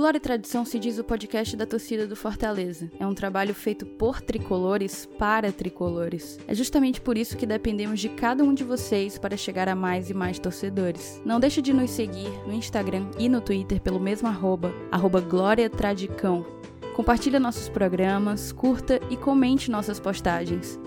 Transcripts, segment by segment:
Glória e Tradição se diz o podcast da torcida do Fortaleza. É um trabalho feito por tricolores para tricolores. É justamente por isso que dependemos de cada um de vocês para chegar a mais e mais torcedores. Não deixe de nos seguir no Instagram e no Twitter pelo mesmo arroba, arroba Glória Tradicão. Compartilhe nossos programas, curta e comente nossas postagens.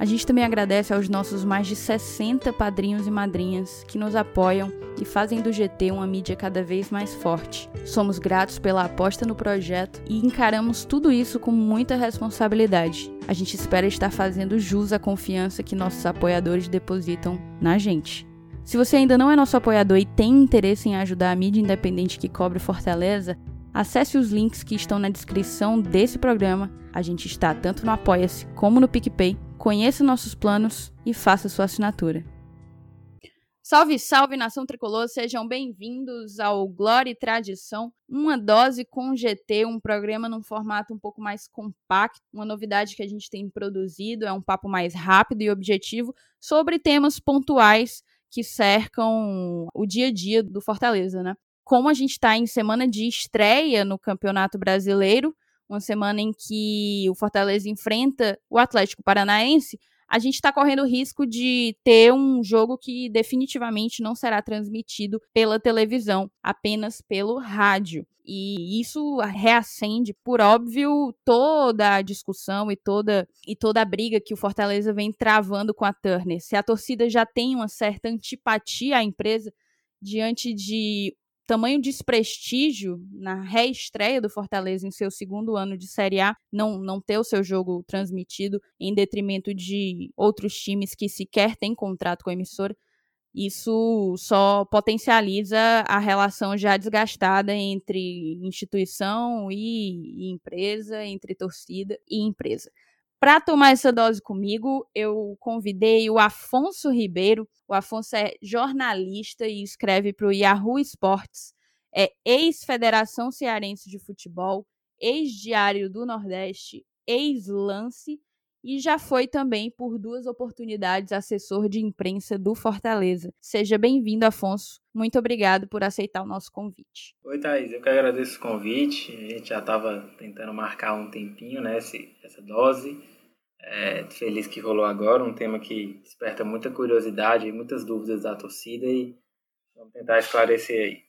A gente também agradece aos nossos mais de 60 padrinhos e madrinhas que nos apoiam e fazem do GT uma mídia cada vez mais forte. Somos gratos pela aposta no projeto e encaramos tudo isso com muita responsabilidade. A gente espera estar fazendo jus à confiança que nossos apoiadores depositam na gente. Se você ainda não é nosso apoiador e tem interesse em ajudar a mídia independente que cobre Fortaleza, acesse os links que estão na descrição desse programa. A gente está tanto no Apoia-se como no PicPay conheça nossos planos e faça sua assinatura. Salve, salve, nação tricolor! Sejam bem-vindos ao Glória e Tradição, uma dose com GT, um programa num formato um pouco mais compacto, uma novidade que a gente tem produzido, é um papo mais rápido e objetivo sobre temas pontuais que cercam o dia a dia do Fortaleza, né? Como a gente está em semana de estreia no Campeonato Brasileiro, uma semana em que o Fortaleza enfrenta o Atlético Paranaense, a gente está correndo o risco de ter um jogo que definitivamente não será transmitido pela televisão, apenas pelo rádio. E isso reacende, por óbvio, toda a discussão e toda, e toda a briga que o Fortaleza vem travando com a Turner. Se a torcida já tem uma certa antipatia à empresa diante de tamanho desprestígio na reestreia do Fortaleza em seu segundo ano de Série A, não, não ter o seu jogo transmitido em detrimento de outros times que sequer têm contrato com a emissora, isso só potencializa a relação já desgastada entre instituição e, e empresa, entre torcida e empresa. Para tomar essa dose comigo, eu convidei o Afonso Ribeiro. O Afonso é jornalista e escreve para o Yahoo Sports. É ex-Federação Cearense de Futebol, ex-Diário do Nordeste, ex-Lance e já foi também, por duas oportunidades, assessor de imprensa do Fortaleza. Seja bem-vindo, Afonso. Muito obrigado por aceitar o nosso convite. Oi, Thaís. Eu que agradeço o convite. A gente já estava tentando marcar um tempinho, né, essa dose. É, feliz que rolou agora, um tema que desperta muita curiosidade e muitas dúvidas da torcida e vamos tentar esclarecer aí.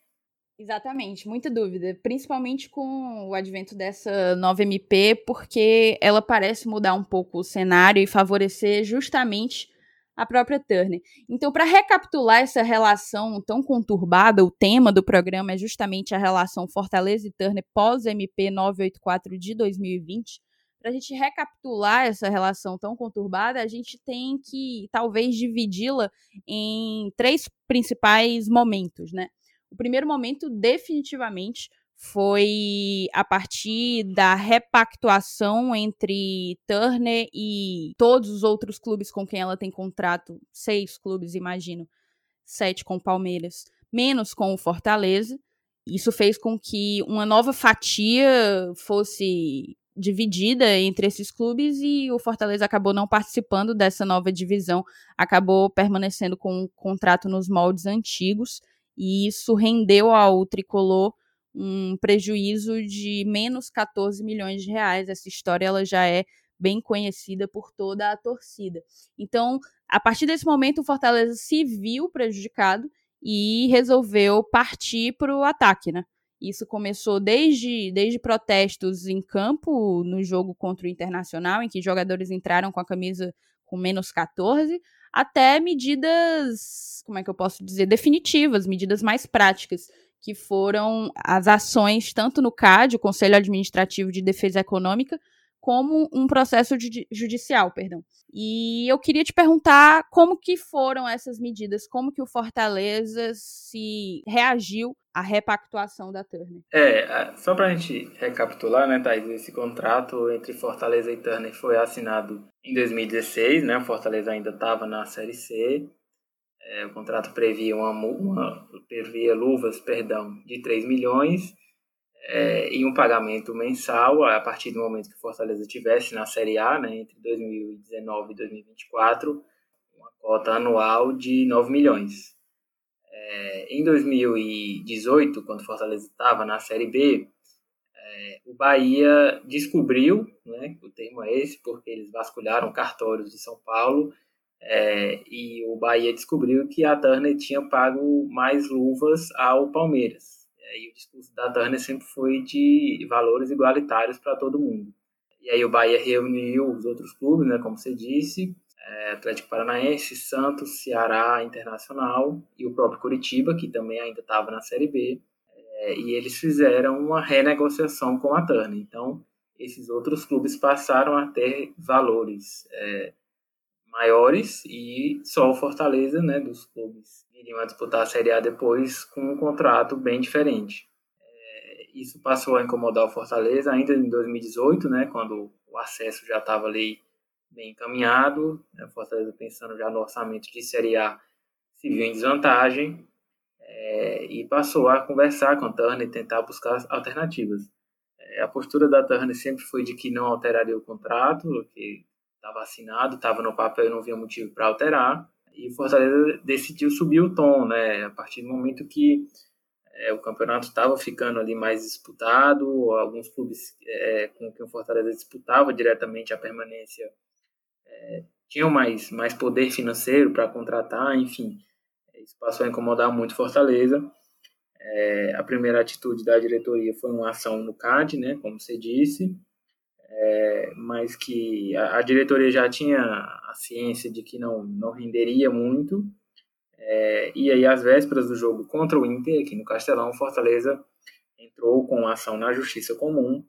Exatamente, muita dúvida, principalmente com o advento dessa nova MP, porque ela parece mudar um pouco o cenário e favorecer justamente a própria Turner. Então, para recapitular essa relação tão conturbada, o tema do programa é justamente a relação Fortaleza e Turner pós-MP 984 de 2020. Para a gente recapitular essa relação tão conturbada, a gente tem que talvez dividi-la em três principais momentos, né? O primeiro momento, definitivamente, foi a partir da repactuação entre Turner e todos os outros clubes com quem ela tem contrato, seis clubes, imagino, sete com o Palmeiras, menos com o Fortaleza. Isso fez com que uma nova fatia fosse dividida entre esses clubes e o Fortaleza acabou não participando dessa nova divisão, acabou permanecendo com um contrato nos moldes antigos e isso rendeu ao tricolor um prejuízo de menos 14 milhões de reais. Essa história ela já é bem conhecida por toda a torcida. Então, a partir desse momento, o Fortaleza se viu prejudicado e resolveu partir para o ataque, né? Isso começou desde, desde protestos em campo no jogo contra o Internacional, em que jogadores entraram com a camisa com menos 14, até medidas, como é que eu posso dizer, definitivas, medidas mais práticas, que foram as ações tanto no CAD, o Conselho Administrativo de Defesa Econômica, como um processo judicial, perdão. E eu queria te perguntar como que foram essas medidas, como que o Fortaleza se reagiu à repactuação da Turner. É, só para a gente recapitular, né, Thais, esse contrato entre Fortaleza e Turner foi assinado em 2016, né, Fortaleza ainda estava na Série C, é, o contrato previa, uma, uma, previa luvas perdão, de 3 milhões é, e um pagamento mensal a partir do momento que Fortaleza tivesse na Série A, né, entre 2019 e 2024, uma cota anual de 9 milhões. É, em 2018, quando Fortaleza estava na Série B, é, o Bahia descobriu, né, o termo é esse, porque eles vasculharam cartórios de São Paulo é, e o Bahia descobriu que a Turner tinha pago mais luvas ao Palmeiras. E o discurso da Turner sempre foi de valores igualitários para todo mundo. E aí o Bahia reuniu os outros clubes, né, como você disse, é, Atlético Paranaense, Santos, Ceará, Internacional e o próprio Curitiba, que também ainda estava na Série B. É, e eles fizeram uma renegociação com a Turner. Então, esses outros clubes passaram a ter valores é, maiores e só o Fortaleza, né, dos clubes iriam disputar a Série A depois com um contrato bem diferente. É, isso passou a incomodar o Fortaleza ainda em 2018, né, quando o acesso já estava ali bem encaminhado, né, o Fortaleza pensando já no orçamento de Série A se viu em desvantagem é, e passou a conversar com a Turner e tentar buscar alternativas. É, a postura da Turner sempre foi de que não alteraria o contrato, que estava assinado, estava no papel e não havia motivo para alterar. E o Fortaleza decidiu subir o tom, né? A partir do momento que é, o campeonato estava ficando ali mais disputado, alguns clubes é, com que o Fortaleza disputava diretamente a permanência tinham mais, mais poder financeiro para contratar, enfim, isso passou a incomodar muito Fortaleza. É, a primeira atitude da diretoria foi uma ação no CAD, né, como você disse, é, mas que a, a, diretoria já tinha a ciência de que não, não renderia muito. É, e aí, às vésperas do jogo contra o Inter, aqui no Castelão, Fortaleza entrou com ação na Justiça Comum,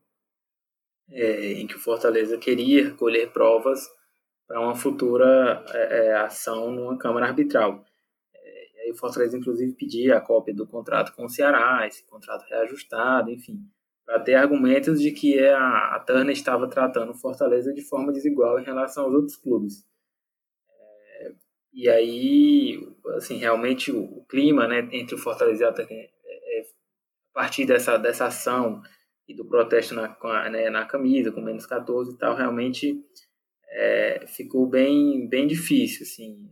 é, em que o Fortaleza queria colher provas para uma futura é, é, ação numa Câmara Arbitral. É, o Fortaleza, inclusive, pedia a cópia do contrato com o Ceará, esse contrato reajustado, enfim para ter argumentos de que é a, a Turner estava tratando o Fortaleza de forma desigual em relação aos outros clubes. É, e aí, assim, realmente o, o, clima né, entre o Fortaleza e a Turner, é, é, a partir dessa, dessa ação e do protesto na, né, na camisa, com menos 14 e tal, realmente é, ficou bem, bem difícil, assim,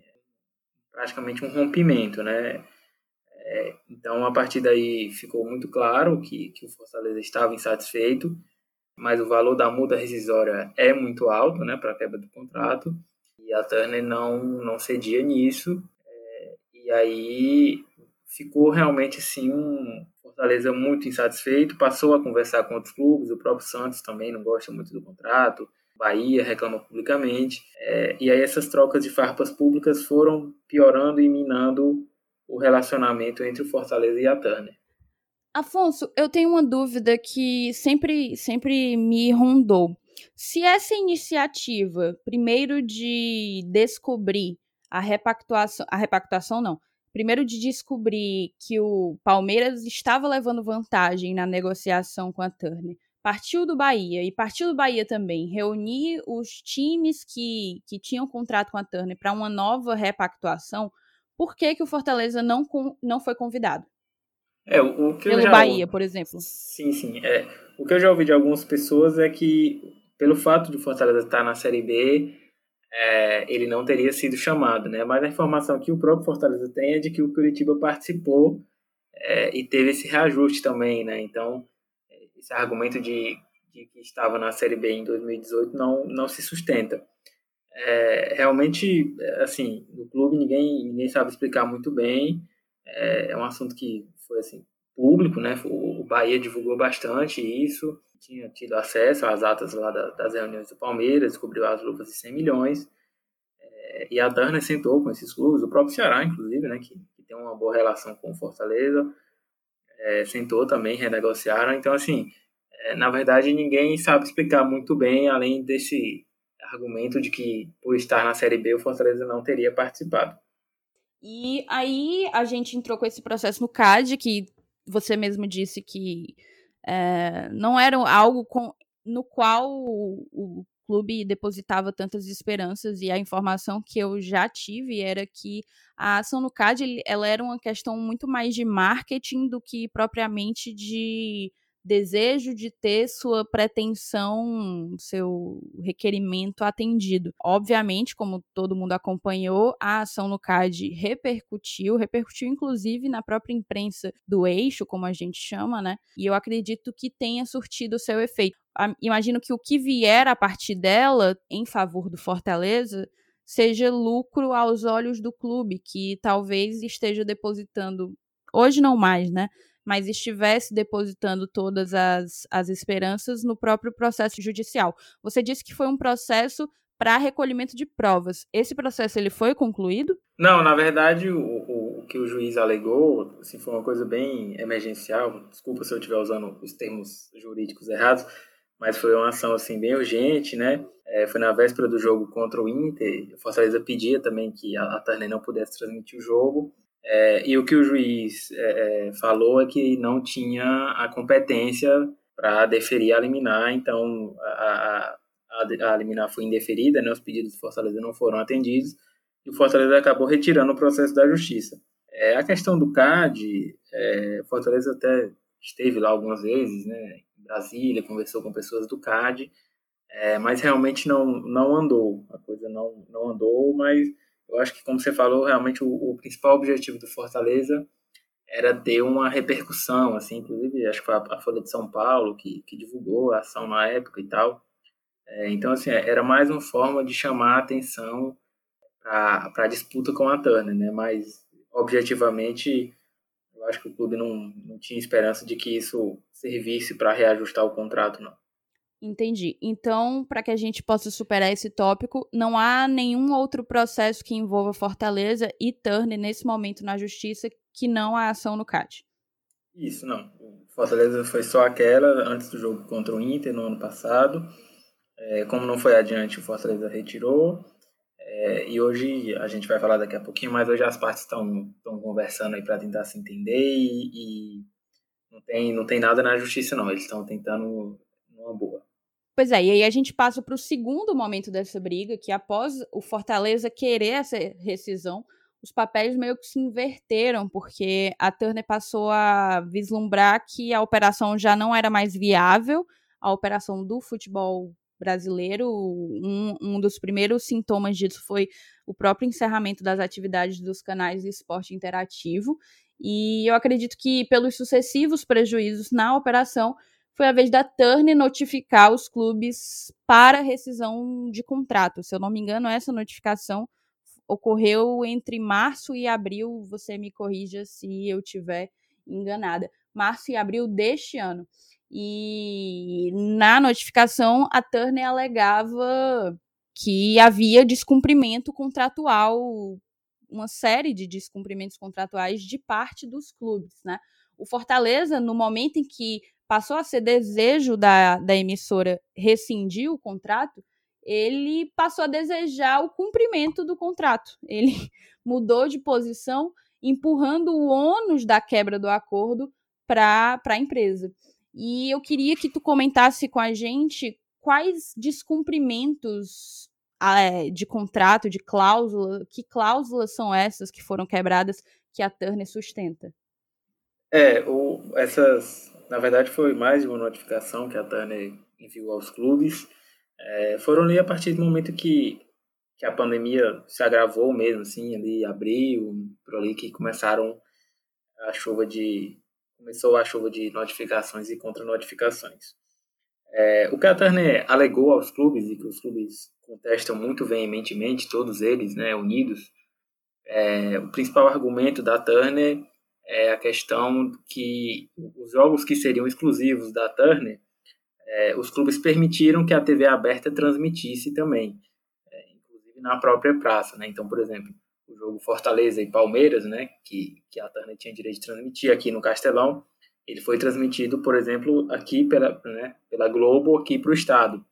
praticamente um rompimento, né? É, então, a partir daí, ficou muito claro que, que o Fortaleza estava insatisfeito, mas o valor da multa rescisória é muito alto né, para a quebra do contrato, e a Turner não, não cedia nisso. É, e aí ficou realmente assim um Fortaleza muito insatisfeito, passou a conversar com outros clubes, o próprio Santos também não gosta muito do contrato, Bahia reclama publicamente, é, e aí essas trocas de farpas públicas foram piorando e minando o relacionamento entre o Fortaleza e a Turner. Afonso, eu tenho uma dúvida que sempre, sempre me rondou. Se essa iniciativa, primeiro de descobrir a repactuação, a repactuação não, primeiro de descobrir que o Palmeiras estava levando vantagem na negociação com a Turner, partiu do Bahia e partiu do Bahia também reunir os times que, que tinham contrato com a Turner para uma nova repactuação, por que, que o Fortaleza não, não foi convidado? É, o, que Pelo já... Bahia, por exemplo. Sim, sim. É, o que eu já ouvi de algumas pessoas é que, pelo fato de o Fortaleza estar na Série B, é, ele não teria sido chamado, né? Mas a informação que o próprio Fortaleza tem é de que o Curitiba participou é, e teve esse reajuste também, né? Então, esse argumento de, de, que estava na Série B em 2018 não, não se sustenta é, realmente, assim, no clube ninguém, ninguém sabe explicar muito bem. É, é um assunto que foi, assim, público, né? O Bahia divulgou bastante isso, tinha tido acesso às atas lá das reuniões do Palmeiras, descobriu as luvas de 100 milhões. É, e a Turner sentou com esses clubes, o próprio Ceará, inclusive, né? Que, que tem uma boa relação com o Fortaleza, é, sentou também, renegociaram. Então, assim, é, na verdade, ninguém sabe explicar muito bem, além desse argumento de que, por estar na Série B, o Fortaleza não teria participado. E aí a gente entrou com esse processo no CAD, que você mesmo disse que é, não era algo com, no qual o, o, clube depositava tantas esperanças, e a informação que eu já tive era que a ação no CAD ela era uma questão muito mais de marketing do que propriamente de desejo de ter sua pretensão, seu requerimento atendido. Obviamente, como todo mundo acompanhou, a ação no CAD repercutiu, repercutiu inclusive na própria imprensa do eixo, como a gente chama, né? E eu acredito que tenha surtido seu efeito. Imagino que o que vier a partir dela em favor do Fortaleza seja lucro aos olhos do clube, que talvez esteja depositando, hoje não mais, né? Mas estivesse depositando todas as, as esperanças no próprio processo judicial. Você disse que foi um processo para recolhimento de provas. Esse processo ele foi concluído? Não, na verdade, o, o, o, que o juiz alegou assim, foi uma coisa bem emergencial. Desculpa se eu estiver usando os termos jurídicos errados, mas foi uma ação assim bem urgente, né? É, foi na véspera do jogo contra o Inter. O Fortaleza pedia também que a, a Turner não pudesse transmitir o jogo. É, e o que o juiz é, é falou é que não tinha a competência para deferir a liminar, então a, a, a, liminar foi indeferida, né, os pedidos do Fortaleza não foram atendidos, e o Fortaleza acabou retirando o processo da justiça. É, a questão do CAD, é, Fortaleza até esteve lá algumas vezes, né, em Brasília, conversou com pessoas do CAD, é, mas realmente não, não andou. A coisa não, não andou, mas eu acho que, como você falou, realmente o, o principal objetivo do Fortaleza era ter uma repercussão, assim, inclusive acho que foi a, Folha de São Paulo que, que divulgou a ação na época e tal. É, então, assim, era mais uma forma de chamar a atenção para a disputa com a Turner, né? Mas, objetivamente, eu acho que o clube não, não tinha esperança de que isso servisse para reajustar o contrato, não. Entendi. Então, para que a gente possa superar esse tópico, não há nenhum outro processo que envolva Fortaleza e Turner nesse momento na justiça que não a ação no CAD. Isso, não. Fortaleza foi só aquela antes do jogo contra o Inter no ano passado. É, como não foi adiante, o Fortaleza retirou. É, e hoje a gente vai falar daqui a pouquinho, mas hoje as partes estão conversando aí para tentar se entender e, e, não, tem, não tem nada na justiça, não. Eles estão tentando numa boa. Pois é, e aí a gente passa para o segundo momento dessa briga, que após o Fortaleza querer essa rescisão, os papéis meio que se inverteram, porque a Turner passou a vislumbrar que a operação já não era mais viável, a operação do futebol brasileiro. Um, um dos primeiros sintomas disso foi o próprio encerramento das atividades dos canais de esporte interativo. E eu acredito que, pelos sucessivos prejuízos na operação, foi a vez da Turner notificar os clubes para rescisão de contrato. Se eu não me engano, essa notificação ocorreu entre março e abril. Você me corrija se eu tiver enganada. Março e abril deste ano. E na notificação, a Turner alegava que havia descumprimento contratual, uma série de descumprimentos contratuais de parte dos clubes, né? O Fortaleza, no momento em que passou a ser desejo da, da emissora rescindir o contrato, ele passou a desejar o cumprimento do contrato. Ele mudou de posição, empurrando o ônus da quebra do acordo para a empresa. E eu queria que tu comentasse com a gente quais descumprimentos é, de contrato, de cláusula, que cláusulas são essas que foram quebradas que a Turner sustenta? É, o, essas na verdade, foi mais uma notificação que a Turner enviou aos clubes. É, foram ali a partir do momento que, que a pandemia se agravou mesmo, assim, ali abril, por ali que começaram a chuva de começou a chuva de notificações e contra-notificações. É, o que a Turner alegou aos clubes e que os clubes contestam muito veementemente, todos eles, né, unidos, é, o principal argumento da Turner é a questão que os jogos que seriam exclusivos da Turner, é, os clubes permitiram que a TV aberta transmitisse também, é, inclusive na própria praça. Né? Então, por exemplo, o jogo Fortaleza e Palmeiras, né, que, que a Turner tinha direito de transmitir aqui no Castelão, ele foi transmitido, por exemplo, aqui pela, né, pela Globo, aqui para o Estado.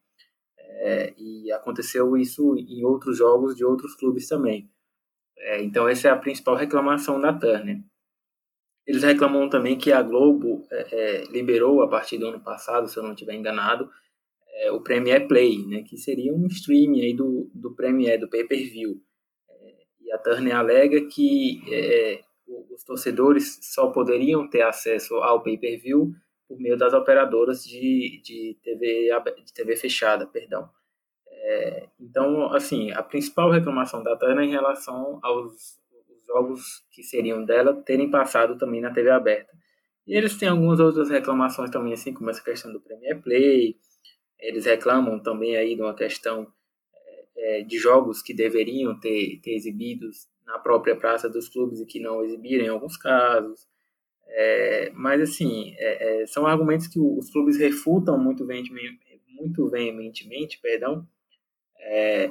É, e aconteceu isso em outros jogos de outros clubes também. É, então, essa é a principal reclamação da Turner. Eles reclamam também que a Globo é, é, liberou a partir do ano passado, se eu não estiver enganado, é, o Premier Play, né, que seria um streaming aí do, do Premier, do pay-per-view. É, e a Turner alega que é, os torcedores só poderiam ter acesso ao pay-per-view por meio das operadoras de, de, TV, de TV fechada, perdão. É, então, assim, a principal reclamação da Tana é em relação aos jogos que seriam dela terem passado também na TV aberta. E eles têm algumas outras reclamações também, assim como essa questão do Premier Play. Eles reclamam também aí de uma questão é, de jogos que deveriam ter, ter exibidos na própria praça dos clubes e que não exibiram em alguns casos. É, mas, assim, é, é são argumentos que os clubes refutam muito veementemente, muito veementemente perdão, é,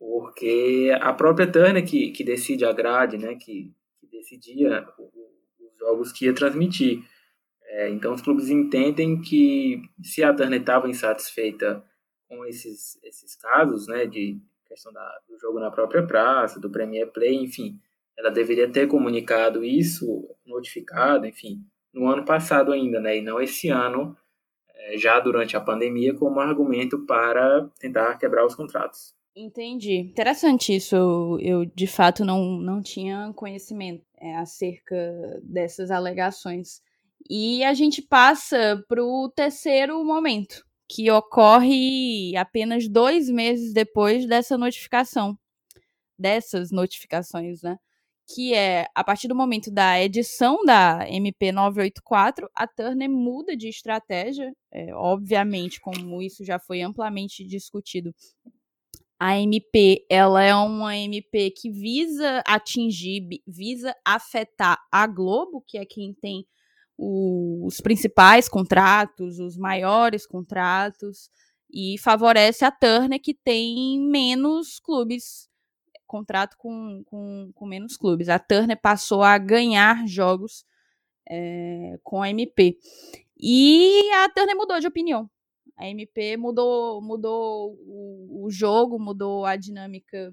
porque a própria Turner que, que decide a grade, né, que, que decidia os jogos que ia transmitir. É, então, os clubes entendem que se a Turner estava insatisfeita com esses, esses casos, né, de questão da, do jogo na própria praça, do Premier Play, enfim, ela deveria ter comunicado isso, notificado, enfim, no ano passado ainda, né, e não esse ano, é, já durante a pandemia, como argumento para tentar quebrar os contratos. Entendi. Interessante isso. Eu, eu, de fato não, não tinha conhecimento é, acerca dessas alegações. E a gente passa para o terceiro momento, que ocorre apenas dois meses depois dessa notificação, dessas notificações, né? Que é a partir do momento da edição da MP 984, a Turner muda de estratégia, é, obviamente, como isso já foi amplamente discutido. A MP, ela é uma MP que visa atingir, visa afetar a Globo, que é quem tem o, os principais contratos, os maiores contratos, e favorece a Turner, que tem menos clubes, contrato com, com, com menos clubes. A Turner passou a ganhar jogos é, com a MP. E a Turner mudou de opinião. A MP mudou, mudou o, o jogo, mudou a dinâmica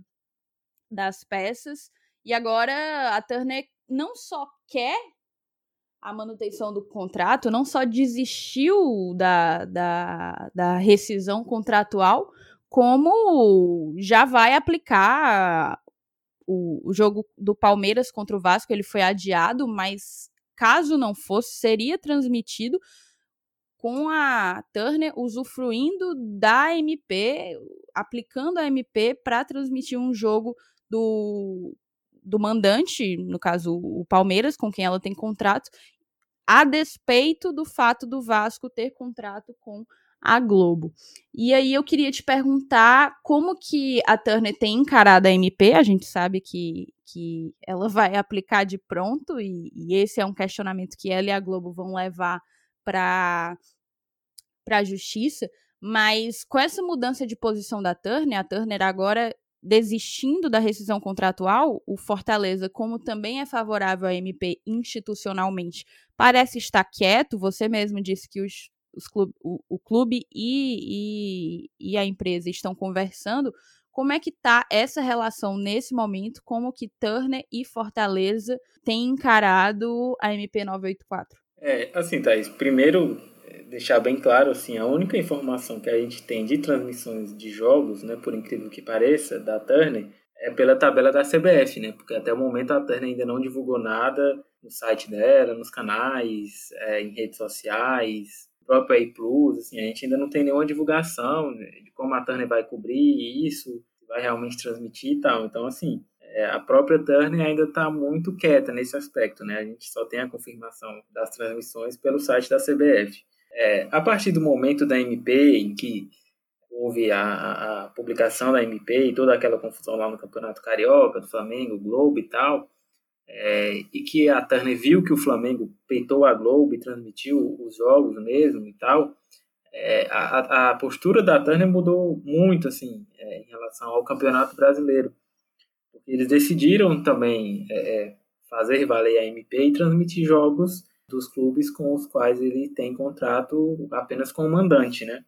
das peças. E agora a Turner não só quer a manutenção do contrato, não só desistiu da, da, da rescisão contratual, como já vai aplicar o, o jogo do Palmeiras contra o Vasco. Ele foi adiado, mas caso não fosse, seria transmitido com a Turner usufruindo da MP, aplicando a MP para transmitir um jogo do, do mandante, no caso o Palmeiras, com quem ela tem contrato, a despeito do fato do Vasco ter contrato com a Globo. E aí eu queria te perguntar como que a Turner tem encarado a MP, a gente sabe que, que ela vai aplicar de pronto, e, e esse é um questionamento que ela e a Globo vão levar para a justiça, mas com essa mudança de posição da Turner, a Turner agora desistindo da rescisão contratual, o Fortaleza, como também é favorável à MP institucionalmente, parece estar quieto. Você mesmo disse que os, os clube, o, o, clube e, e, e a empresa estão conversando. Como é que está essa relação nesse momento? Como que Turner e Fortaleza têm encarado a MP 984? É, assim, Thaís, primeiro deixar bem claro, assim, a única informação que a gente tem de transmissões de jogos, né, por incrível que pareça, da Turner, é pela tabela da CBF, né, porque até o momento a Turner ainda não divulgou nada no site dela, nos canais, é, em redes sociais, próprio A Plus, assim, a gente ainda não tem nenhuma divulgação né, de como a Turner vai cobrir isso, vai realmente transmitir e tal. Então, assim, é, a própria Turner ainda está muito quieta nesse aspecto, né? A gente só tem a confirmação das transmissões pelo site da CBF. É, a partir do momento da MP, em que houve a, a, publicação da MP e toda aquela confusão lá no Campeonato Carioca, do Flamengo, Globo e tal, é, e que a Turner viu que o Flamengo peitou a Globo e transmitiu os jogos mesmo e tal, é, a, a, postura da Turner mudou muito assim é, em relação ao Campeonato Brasileiro. Eles decidiram também é, é, fazer valer a MP e transmitir jogos dos clubes com os quais ele tem contrato apenas com o mandante, né?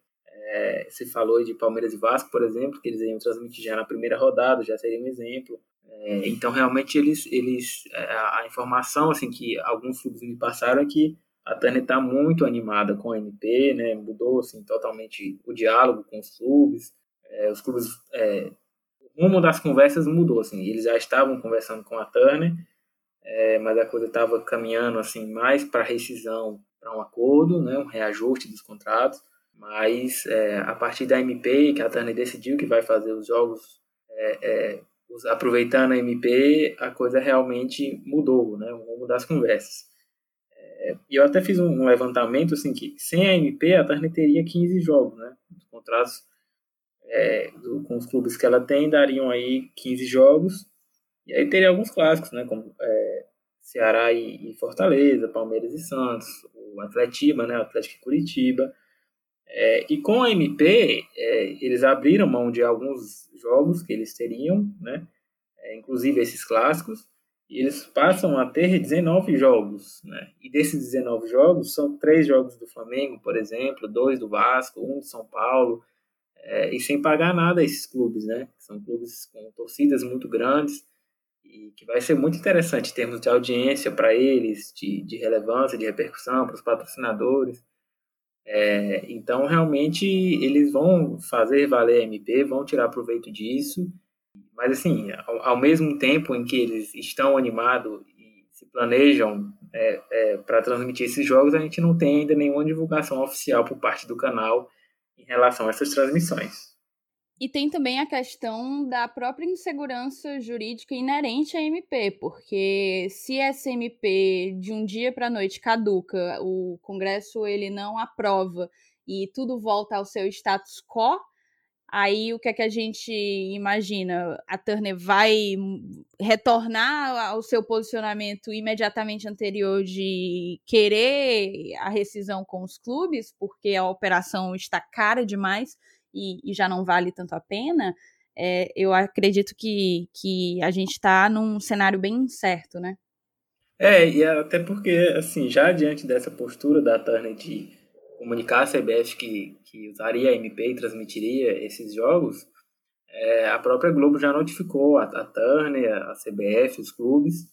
É, se falou de Palmeiras e Vasco, por exemplo, que eles iam transmitir já na primeira rodada, já seria um exemplo. É, então, realmente, eles, eles é, a informação assim que alguns clubes me passaram é que a Tânia está muito animada com a MP, né? Mudou assim totalmente o diálogo com os clubes. É, os clubes, rumo das conversas mudou, assim. Eles já estavam conversando com a Turner é, mas a coisa estava caminhando assim mais para rescisão um acordo, né, um reajuste dos contratos, mas é, a partir da MP, que a Turner decidiu que vai fazer os jogos é, é, aproveitando a MP, a coisa realmente mudou, né, o rumo das conversas. É, e eu até fiz um, levantamento assim que sem a MP a Turner teria 15 jogos, né? Os contratos é, do, com os clubes que ela tem dariam aí 15 jogos e aí teria alguns clássicos, né? Como é, Ceará e, e, Fortaleza, Palmeiras e Santos, o Atletiba, né? O Atlético e Curitiba. É, e com a MP é, eles abriram mão de alguns jogos que eles teriam, né? É, inclusive esses clássicos e eles passam a ter 19 jogos, né? E desses 19 jogos, são três jogos do Flamengo, por exemplo, dois do Vasco, um do São Paulo, é, e sem pagar nada a esses clubes, né? São clubes com torcidas muito grandes e que vai ser muito interessante em termos de audiência para eles, de, de relevância, de repercussão para os patrocinadores. É, então, realmente, eles vão fazer valer a MP, vão tirar proveito disso mas, assim, ao, ao mesmo tempo em que eles estão animados e se planejam é, é, para transmitir esses jogos, a gente não tem ainda nenhuma divulgação oficial por parte do canal relação a essas transmissões. E tem também a questão da própria insegurança jurídica inerente à MP, porque se essa MP de um dia para a noite caduca, o Congresso ele não aprova e tudo volta ao seu status quo, Aí o que é que a gente imagina? A Turner vai retornar ao seu posicionamento imediatamente anterior de querer a rescisão com os clubes, porque a operação está cara demais e, e já não vale tanto a pena. É, eu acredito que, que a gente está num cenário bem incerto, né? É, e até porque, assim, já diante dessa postura da Turner de comunicar a CBF que, que usaria a MP e transmitiria esses jogos, é, a própria Globo já notificou a, a Turner, a CBF, os clubes,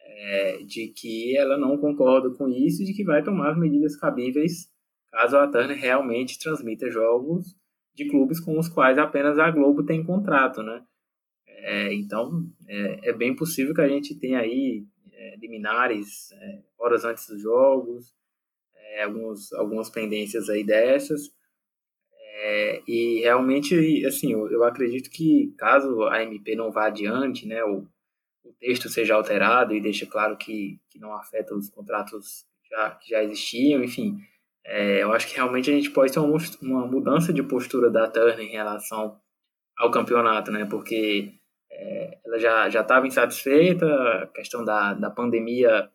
é, de que ela não concorda com isso e de que vai tomar as medidas cabíveis caso a Turner realmente transmita jogos de clubes com os quais apenas a Globo tem contrato, né? É, então, é, é, bem possível que a gente tenha aí é, liminares é, horas antes dos jogos, é, alguns, algumas pendências aí dessas. É, e realmente, assim, eu, eu, acredito que caso a MP não vá adiante, né, o, o texto seja alterado e deixe claro que, que não afeta os contratos já, que já existiam, enfim, é, eu acho que realmente a gente pode ter uma, uma mudança de postura da Turner em relação ao campeonato, né, porque é, ela já estava insatisfeita, a questão da, da pandemia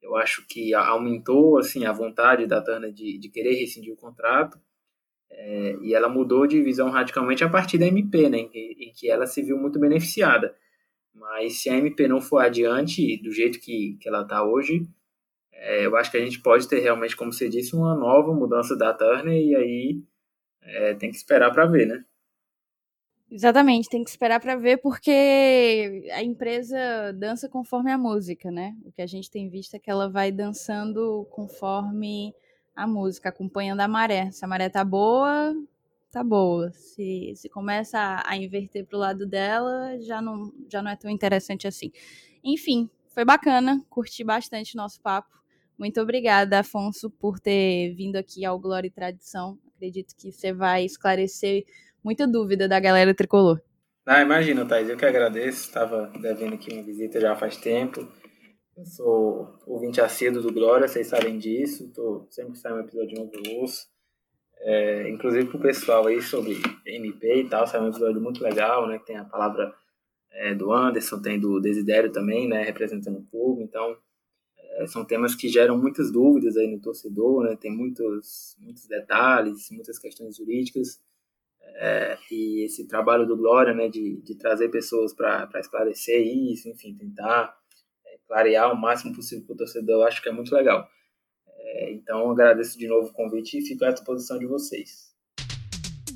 eu acho que aumentou assim a vontade da Turner de, de querer rescindir o contrato é, e ela mudou de visão radicalmente a partir da MP, né, em em que ela se viu muito beneficiada. Mas se a MP não for adiante do jeito que, que ela está hoje, é, eu acho que a gente pode ter realmente, como você disse, uma nova mudança da Turner e aí é, tem que esperar para ver, né? Exatamente, tem que esperar para ver porque a empresa dança conforme a música, né? O que a gente tem visto é que ela vai dançando conforme a música, acompanhando a maré. Se a maré tá boa, tá boa. Se, se começa a, a inverter pro lado dela, já não, já não é tão interessante assim. Enfim, foi bacana, curti bastante o nosso papo. Muito obrigada, Afonso, por ter vindo aqui ao Glória e Tradição. Acredito que você vai esclarecer muita dúvida da galera tricolor. Ah, imagina, Thais, eu que agradeço. Estava devendo aqui uma visita já faz tempo. Eu sou ouvinte assíduo do Glória, vocês sabem disso. Tô, sempre que sai um episódio novo eu ouço. É, inclusive pro pessoal aí sobre MP e tal, sai um episódio muito legal, né? Tem a palavra é, do Anderson, tem do Desidério também, né? Representando o clube. Então, é, são temas que geram muitas dúvidas aí no torcedor, né? Tem muitos, muitos detalhes, muitas questões jurídicas. É, e esse trabalho do Glória, né, de, de trazer pessoas para esclarecer isso, enfim, tentar clarear o máximo possível para o torcedor, eu acho que é muito legal. É, então, agradeço de novo o convite e fico à disposição de vocês.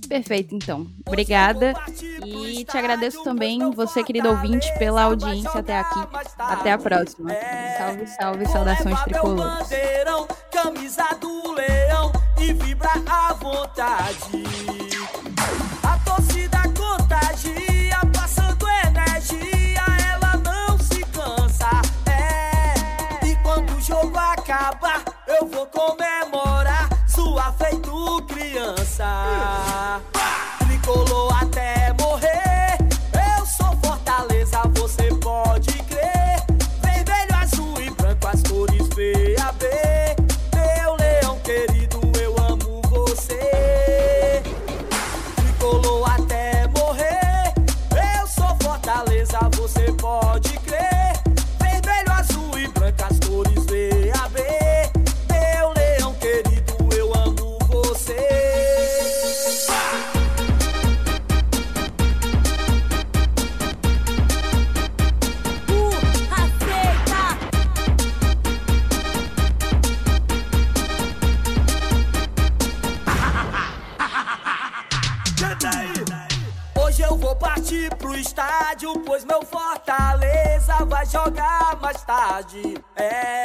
Perfeito, então. Obrigada. E te agradeço também, você, querido ouvinte, pela audiência até aqui. Até a próxima. Salve, salve, saudações tricolores. Camisa do leão e vibra à vontade. Pois meu Fortaleza vai jogar mais tarde. É,